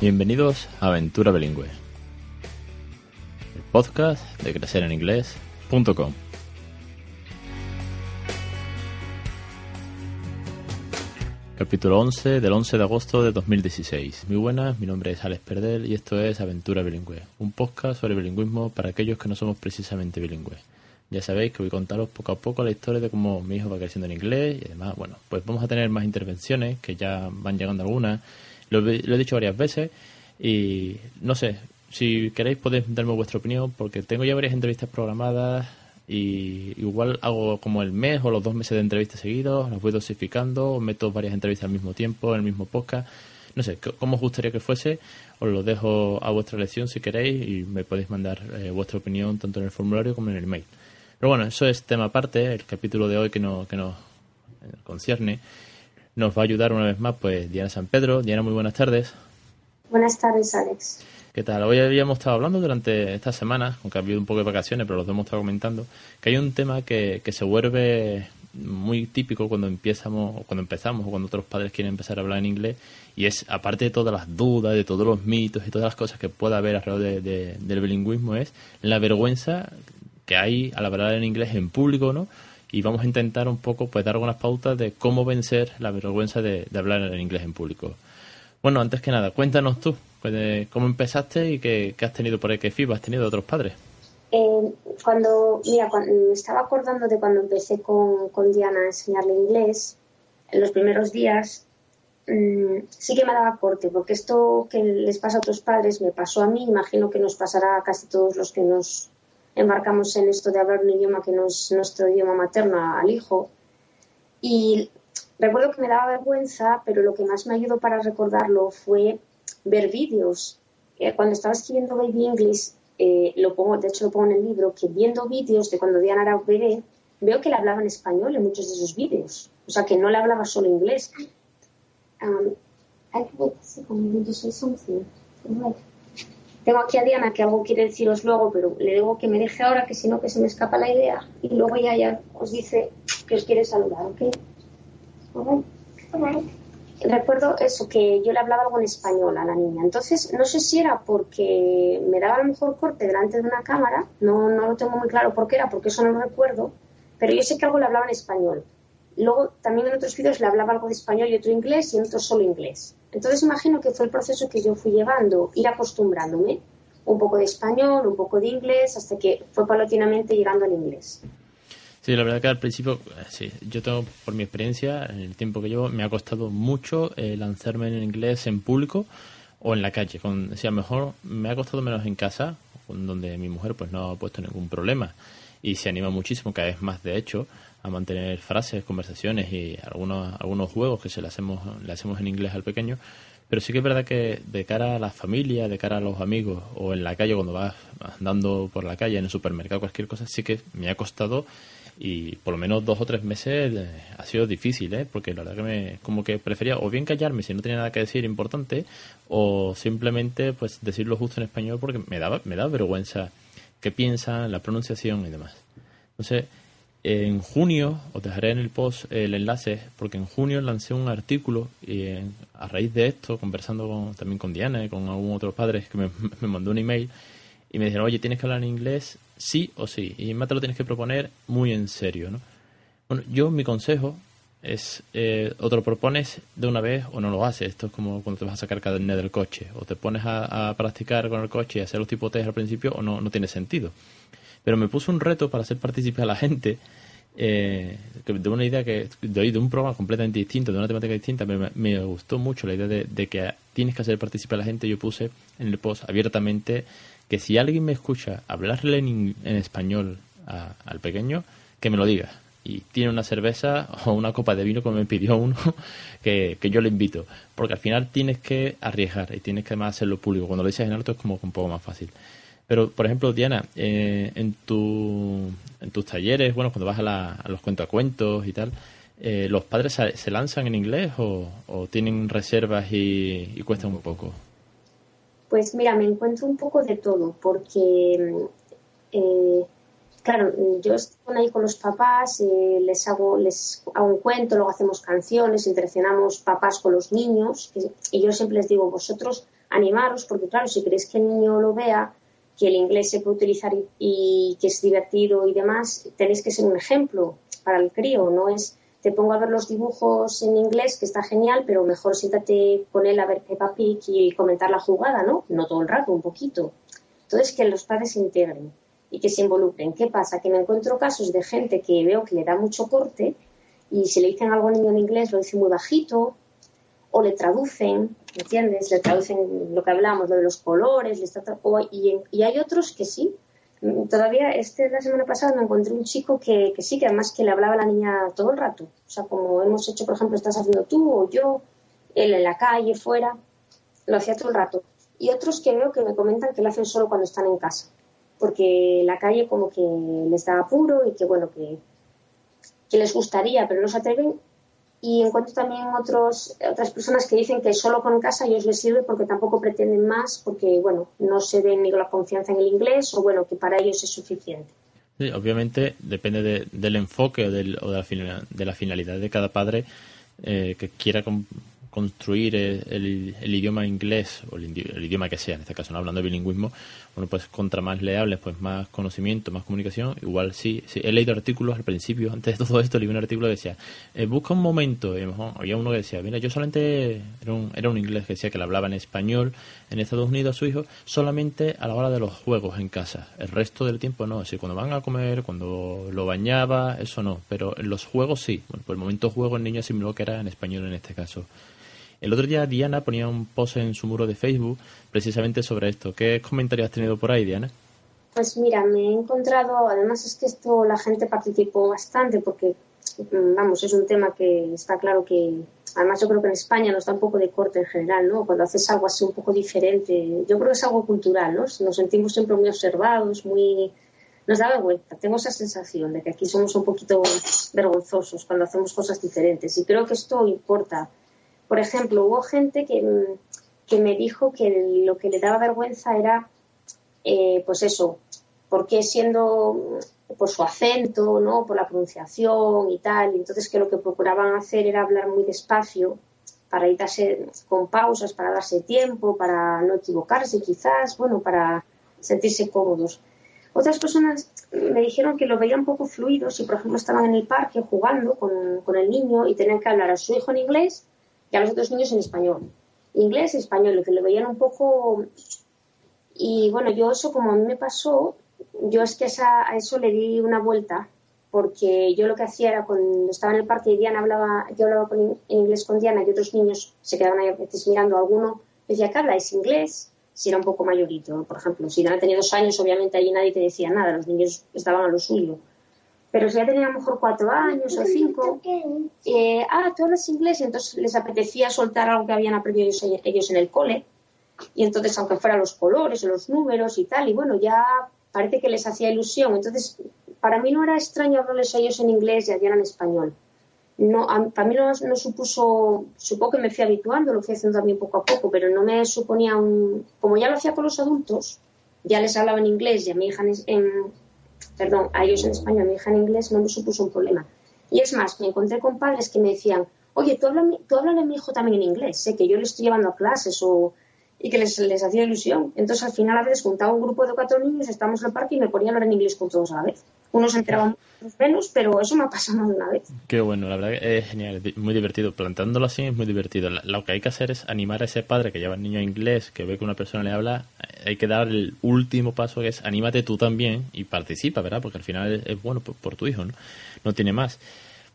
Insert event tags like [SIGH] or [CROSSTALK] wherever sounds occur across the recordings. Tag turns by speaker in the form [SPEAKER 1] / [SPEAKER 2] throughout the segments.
[SPEAKER 1] Bienvenidos a Aventura Bilingüe, el podcast de crecereninglés.com. Capítulo 11 del 11 de agosto de 2016. Muy buenas, mi nombre es Alex Perdel y esto es Aventura Bilingüe, un podcast sobre bilingüismo para aquellos que no somos precisamente bilingües. Ya sabéis que voy a contaros poco a poco la historia de cómo mi hijo va creciendo en inglés y además, bueno, pues vamos a tener más intervenciones, que ya van llegando algunas. Lo, he dicho varias veces y no sé, si queréis podéis darme vuestra opinión porque tengo ya varias entrevistas programadas y igual hago como el mes o los dos meses de entrevistas seguidos, las voy dosificando, meto varias entrevistas al mismo tiempo, en el mismo podcast. No sé, cómo os gustaría que fuese, os lo dejo a vuestra elección si queréis y me podéis mandar eh, vuestra opinión tanto en el formulario como en el mail. Pero bueno, eso es tema aparte, el capítulo de hoy que, no, que nos concierne nos va a ayudar una vez más pues Diana San Pedro. Diana, muy buenas tardes.
[SPEAKER 2] Buenas tardes, Alex.
[SPEAKER 1] ¿Qué tal? Hoy habíamos estado hablando durante estas semanas, aunque ha habido un poco de vacaciones, pero los hemos estado comentando, que hay un tema que, que se vuelve muy típico cuando empezamos, o cuando empezamos, o cuando otros padres quieren empezar a hablar en inglés, y es, aparte de todas las dudas, de todos los mitos y todas las cosas que pueda haber alrededor de, del bilingüismo, es la vergüenza que hay al hablar en inglés en público, ¿no? Y vamos a intentar un poco, pues, dar algunas pautas de cómo vencer la vergüenza de, hablar en inglés en público. Bueno, antes que nada, cuéntanos tú, pues, cómo empezaste y qué, has tenido por ahí, qué feedback has tenido de otros padres.
[SPEAKER 2] Eh, cuando, mira, cuando, me estaba acordando de cuando empecé con, con Diana a enseñarle inglés, en los primeros días, mmm, sí que me daba corte, porque esto que les pasa a otros padres me pasó a mí, imagino que nos pasará a casi todos los que nos embarcamos en esto de hablar un idioma que no es nuestro idioma materno al hijo. Y Recuerdo que me daba vergüenza, pero lo que más me ayudó para recordarlo fue ver vídeos. Eh, cuando estaba escribiendo Baby English, eh, lo pongo, de hecho lo pongo en el libro, que viendo vídeos de cuando Diana era bebé, veo que le hablaba en español en muchos de esos vídeos. O sea, que no le hablaba solo inglés. Um, tengo aquí a Diana que algo quiere deciros luego, pero le digo que me deje ahora, que si no, que se me escapa la idea. Y luego ya, ya os dice que os quiere saludar, ¿ok? Recuerdo eso, que yo le hablaba algo en español a la niña. Entonces, no sé si era porque me daba a lo mejor corte delante de una cámara, no, no lo tengo muy claro por qué era, porque eso no lo recuerdo, pero yo sé que algo le hablaba en español. Luego, también en otros vídeos le hablaba algo de español y otro inglés y en otros solo inglés. Entonces, imagino que fue el proceso que yo fui llevando, ir acostumbrándome. Un poco de español, un poco de inglés, hasta que fue paulatinamente llegando al inglés.
[SPEAKER 1] Sí, la verdad que al principio, eh, sí, yo tengo, por mi experiencia, en el tiempo que llevo, me ha costado mucho eh, lanzarme en inglés en público o en la calle. Con, o mejor me ha costado menos en casa, donde mi mujer pues no ha puesto ningún problema y se anima muchísimo, cada vez más de hecho, a mantener frases, conversaciones y algunos, algunos juegos que se le hacemos, le hacemos en inglés al pequeño. Pero sí que es verdad que de cara a la familia, de cara a los amigos o en la calle, cuando vas andando por la calle, en el supermercado, cualquier cosa, sí que me ha costado y por lo menos dos o tres meses eh, ha sido difícil, ¿eh? porque la verdad que me como que prefería o bien callarme si no tenía nada que decir importante o simplemente pues decirlo justo en español porque me daba me da vergüenza qué piensan, la pronunciación y demás. Entonces, en junio, os dejaré en el post el enlace, porque en junio lancé un artículo y eh, a raíz de esto, conversando también con Diana y con algún otro padre que [LAUGHS] me, mandó un email, y me dijeron, oye, tienes que hablar en inglés sí o sí, y más te lo tienes que proponer muy en serio, ¿no? Bueno, yo mi consejo es, eh, o te lo propones de una vez o no lo haces. Esto es como cuando te vas a sacar carnet del coche, o te pones a, practicar con el coche y hacer los tipos test al principio, o no, no tiene sentido. Pero me puse un reto para hacer partícipe a la gente eh, de una idea que de, de un programa completamente distinto, de una temática distinta, me, gustó mucho la idea de, que tienes que hacer partícipe a la gente. Yo puse en el post abiertamente que si alguien me escucha hablarle en, español al pequeño, que me lo diga. Y tiene una cerveza [LAUGHS] o una copa de vino, como me pidió uno, [LAUGHS] que, yo le invito. Porque al final tienes que arriesgar y tienes que además hacerlo público. Cuando lo dices en alto es como un poco más fácil. Pero, por ejemplo, Diana, eh, en, tu, en tus talleres, bueno, cuando vas a, la, a los cuentos y tal, eh, ¿los padres se, lanzan en inglés o, tienen reservas y, y cuestan un poco?
[SPEAKER 2] Pues mira, me encuentro un poco de todo, porque, eh, claro, yo estoy ahí con los papás, eh, les, hago, les hago un cuento, luego hacemos canciones, entretenemos papás con los niños, y yo siempre les digo, vosotros animaros, porque claro, si queréis que el niño lo vea, que el inglés se puede utilizar y, que es divertido y demás, tenéis que ser un ejemplo para el crío, no es te pongo a ver los dibujos en inglés, que está genial, pero mejor siéntate con él a ver Peppa Pig y comentar la jugada, ¿no? No todo el rato, un poquito. Entonces, que los padres se integren y que se involucren. ¿Qué pasa? Que me encuentro casos de gente que veo que le da mucho corte y si le dicen algo al niño en inglés lo dice muy bajito o le traducen, ¿entiendes? Le traducen lo que hablamos, lo de los colores, y, y, hay otros que sí. Todavía, este la semana pasada me encontré un chico que, que, sí, que además que le hablaba a la niña todo el rato. O sea, como hemos hecho, por ejemplo, estás haciendo tú o yo, él en la calle, fuera, lo hacía todo el rato. Y otros que veo que me comentan que lo hacen solo cuando están en casa, porque la calle como que les da apuro y que, bueno, que, que les gustaría, pero no se atreven y encuentro también otros, otras personas que dicen que solo con casa ellos les sirve porque tampoco pretenden más, porque bueno, no se ven ni la confianza en el inglés o bueno, que para ellos es suficiente.
[SPEAKER 1] obviamente depende del enfoque o, de, la, finalidad de cada padre eh, que quiera construir el, idioma inglés o el, idioma que sea, en este caso no hablando de bilingüismo, bueno, pues contra más leables, pues más conocimiento, más comunicación. Igual sí, sí he leído artículos al principio, antes de todo esto, leí un artículo que decía, eh, busca un momento, y había uno que decía, mira, yo solamente, era un, era un inglés que decía que le hablaba en español en Estados Unidos a su hijo, solamente a la hora de los juegos en casa. El resto del tiempo no, es cuando van a comer, cuando lo bañaba, eso no, pero en los juegos sí. Bueno, por el momento juego el niño asimiló que era en español en este caso. El otro día Diana ponía un post en su muro de Facebook precisamente sobre esto. ¿Qué comentarios has tenido por ahí, Diana?
[SPEAKER 2] Pues mira, me he encontrado, además es que esto la gente participó bastante porque, vamos, es un tema que está claro que, además yo creo que en España nos da un poco de corte en general, ¿no? Cuando haces algo así un poco diferente, yo creo que es algo cultural, ¿no? Nos sentimos siempre muy observados, muy... Nos da vergüenza, tengo esa sensación de que aquí somos un poquito vergonzosos cuando hacemos cosas diferentes y creo que esto importa por ejemplo, hubo gente que, me dijo que lo que le daba vergüenza era, eh, pues eso, porque siendo por su acento, ¿no? por la pronunciación y tal, entonces que lo que procuraban hacer era hablar muy despacio para ir con pausas, para darse tiempo, para no equivocarse quizás, bueno, para sentirse cómodos. Otras personas me dijeron que lo veían un poco fluido si, por ejemplo, estaban en el parque jugando con, con el niño y tenían que hablar a su hijo en inglés y a los otros niños en español. Inglés y español, que lo veían un poco... Y bueno, yo eso como a mí me pasó, yo es que a eso le di una vuelta, porque yo lo que hacía era cuando estaba en el parque y Diana hablaba, yo hablaba en inglés con Diana y otros niños se quedaban ahí a veces mirando a alguno, decía, ¿qué habláis inglés? Si era un poco mayorito, por ejemplo. Si Diana tenía dos años, obviamente allí nadie te decía nada, los niños estaban a lo suyo. Pero si ya tenía a lo mejor cuatro años o cinco, eh, ah, tú hablas inglés, y entonces les apetecía soltar algo que habían aprendido ellos, en el cole. Y entonces, aunque fueran los colores o los números y tal, y bueno, ya parece que les hacía ilusión. Entonces, para mí no era extraño hablarles a ellos en inglés y a en español. No, para mí no, no, supuso, supongo que me fui habituando, lo fui haciendo también poco a poco, pero no me suponía un, como ya lo hacía con los adultos, ya les hablaba en inglés y a mi hija en, perdón, a ellos en español, a mi hija en inglés, no me supuso un problema. Y es más, me encontré con padres que me decían, oye, tú háblale, tú a mi hijo también en inglés, sé que yo le estoy llevando a clases o y que les, les hacía ilusión. Entonces, al final, a veces juntaba un grupo de cuatro niños, estábamos en el parque y me ponían a hablar en inglés con todos a la vez. Unos enteraban menos, pero eso me ha pasado más de una vez.
[SPEAKER 1] Qué bueno, la verdad es genial, muy divertido. Plantándolo así es muy divertido. Lo que hay que hacer es animar a ese padre que lleva al niño a inglés, que ve que una persona le habla, hay que dar el último paso que es anímate tú también y participa, ¿verdad? Porque al final es, bueno por, tu hijo, ¿no? No tiene más.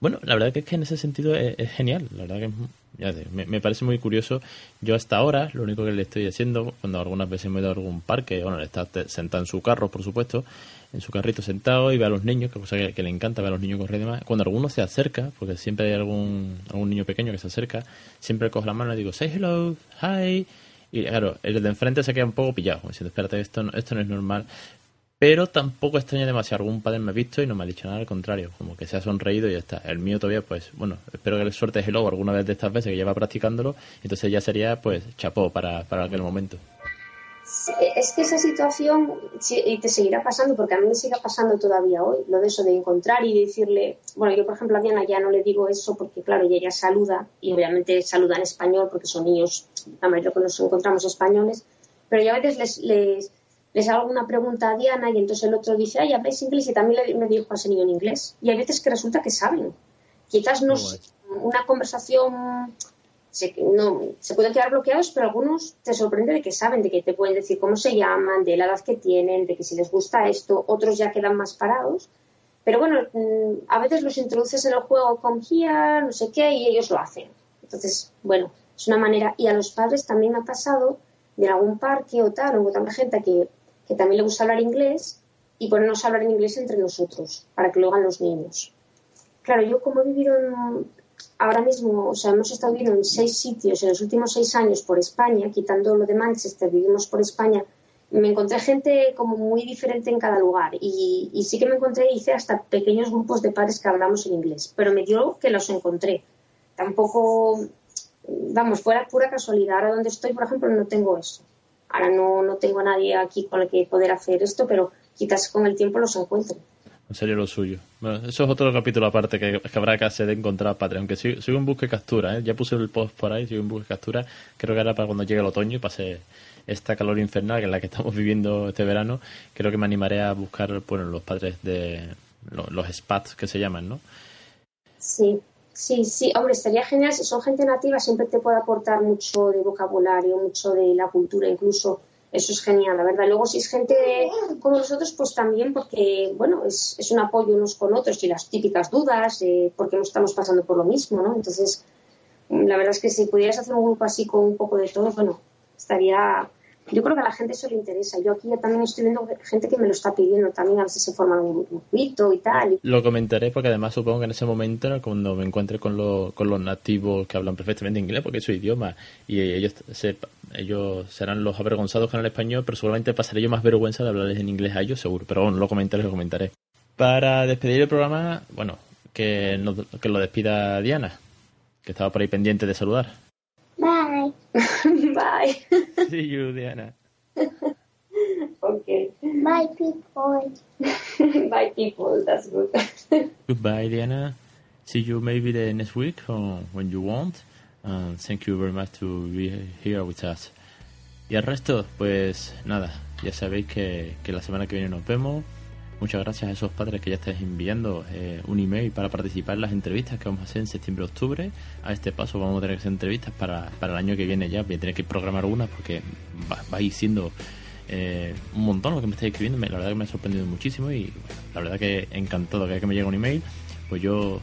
[SPEAKER 1] Bueno, la verdad que es que en ese sentido es, genial. La verdad que ya me, parece muy curioso. Yo hasta ahora, lo único que le estoy haciendo, cuando algunas veces me he ido a algún parque, bueno, le está sentado en su carro, por supuesto, en su carrito sentado y ve a los niños, que cosa que, le encanta ver a los niños correr y demás. Cuando alguno se acerca, porque siempre hay algún, algún niño pequeño que se acerca, siempre cojo la mano y digo, say hello, hi. Y claro, el de enfrente se queda un poco pillado, diciendo, espérate, esto esto no es normal pero tampoco extraña demasiado. Algún padre me ha visto y no me ha dicho nada, al contrario, como que se ha sonreído y ya está. El mío todavía, pues, bueno, espero que le suerte el logo alguna vez de estas veces que lleva practicándolo, entonces ya sería, pues, chapó para, para aquel momento.
[SPEAKER 2] Es que esa situación y te seguirá pasando, porque a mí me sigue pasando todavía hoy, lo de eso de encontrar y decirle, bueno, yo por ejemplo a Diana ya no le digo eso porque claro, ella saluda y obviamente saluda en español porque son niños, la mayoría que nos encontramos españoles, pero yo a veces les, les, les, hago una pregunta a Diana y entonces el otro dice, ay, ¿habláis inglés? Y también le, me dijo a ese niño en inglés. Y hay veces que resulta que saben. Quizás no una conversación se, no, se pueden quedar bloqueados, pero algunos te sorprende de que saben, de que te pueden decir cómo se llaman, de la edad que tienen, de que si les gusta esto, otros ya quedan más parados. Pero bueno, mm, a veces los introduces en el juego con here, no sé qué, y ellos lo hacen. Entonces, bueno, es una manera. Y a los padres también ha pasado de algún parque o tal, o tanta gente que, que también le gusta hablar inglés y ponernos a hablar en inglés entre nosotros, para que lo hagan los niños. Claro, yo como he vivido ahora mismo, o sea, hemos estado viviendo en seis sitios en los últimos seis años por España, quitando lo de Manchester, vivimos por España. Me encontré gente como muy diferente en cada lugar y, sí que me encontré, hice hasta pequeños grupos de padres que hablamos en inglés, pero me dio que los encontré. Tampoco, vamos, fuera pura casualidad. Ahora donde estoy, por ejemplo, no tengo eso. Ahora no, no tengo a nadie aquí con el que poder hacer esto, pero quizás con el tiempo los encuentro
[SPEAKER 1] sería lo suyo. eso es otro capítulo aparte que, habrá que hacer de encontrar patria. Aunque sigo, en busca y captura, ¿eh? ya puse el post por ahí, sigo en busca y captura. Creo que ahora para cuando llegue el otoño y pase esta calor infernal que es la que estamos viviendo este verano, creo que me animaré a buscar bueno, los padres de los, los spats que se llaman, ¿no?
[SPEAKER 2] Sí, sí, sí. Hombre, estaría genial si son gente nativa, siempre te puede aportar mucho de vocabulario, mucho de la cultura, incluso eso es genial, la verdad. Luego, si es gente como nosotros, pues también porque, bueno, es, es un apoyo unos con otros y las típicas dudas, eh, porque no estamos pasando por lo mismo, ¿no? Entonces, la verdad es que si pudieras hacer un grupo así con un poco de todo, bueno, estaría, yo creo que a la gente eso le interesa. Yo aquí también estoy viendo gente que me lo está pidiendo también, a ver se forman un grupito y tal.
[SPEAKER 1] Lo comentaré porque además supongo que en ese momento, cuando me encuentre con, con los nativos que hablan perfectamente inglés, porque es su idioma, y ellos, ellos serán los avergonzados con el español, pero seguramente pasaré yo más vergüenza de hablarles en inglés a ellos, seguro. Pero bueno, lo comentaré, lo comentaré. Para despedir el programa, bueno, que, que lo despida Diana, que estaba por ahí pendiente de saludar. [LAUGHS]
[SPEAKER 2] Bye.
[SPEAKER 1] See you, Diana. [LAUGHS]
[SPEAKER 2] okay.
[SPEAKER 3] Bye, people. [LAUGHS]
[SPEAKER 2] Bye, people. That's good.
[SPEAKER 1] Goodbye, Diana. See you maybe the next week or when you want. And thank you very much to be here with us. Y al resto, pues nada, ya sabéis que, que la semana que viene nos vemos. Muchas gracias a esos padres que ya estáis enviando eh, un email para participar en las entrevistas que vamos a hacer en septiembre-octubre. A este paso vamos a tener que hacer entrevistas para, para el año que viene ya. Voy a tener que programar una porque va, a ir siendo eh, un montón lo que me estáis escribiendo. La verdad que me ha sorprendido muchísimo y la verdad que encantado que, que me llegue un email. Pues yo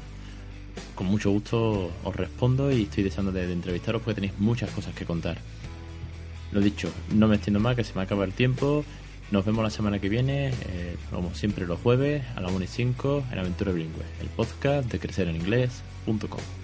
[SPEAKER 1] con mucho gusto os respondo y estoy deseando de, entrevistaros porque tenéis muchas cosas que contar. Lo dicho, no me extiendo más, que se me acaba el tiempo. Nos vemos la semana que viene, eh, como siempre los jueves a las 1 y 5 en Aventura Bilingüe, el podcast de crecereninglés.com.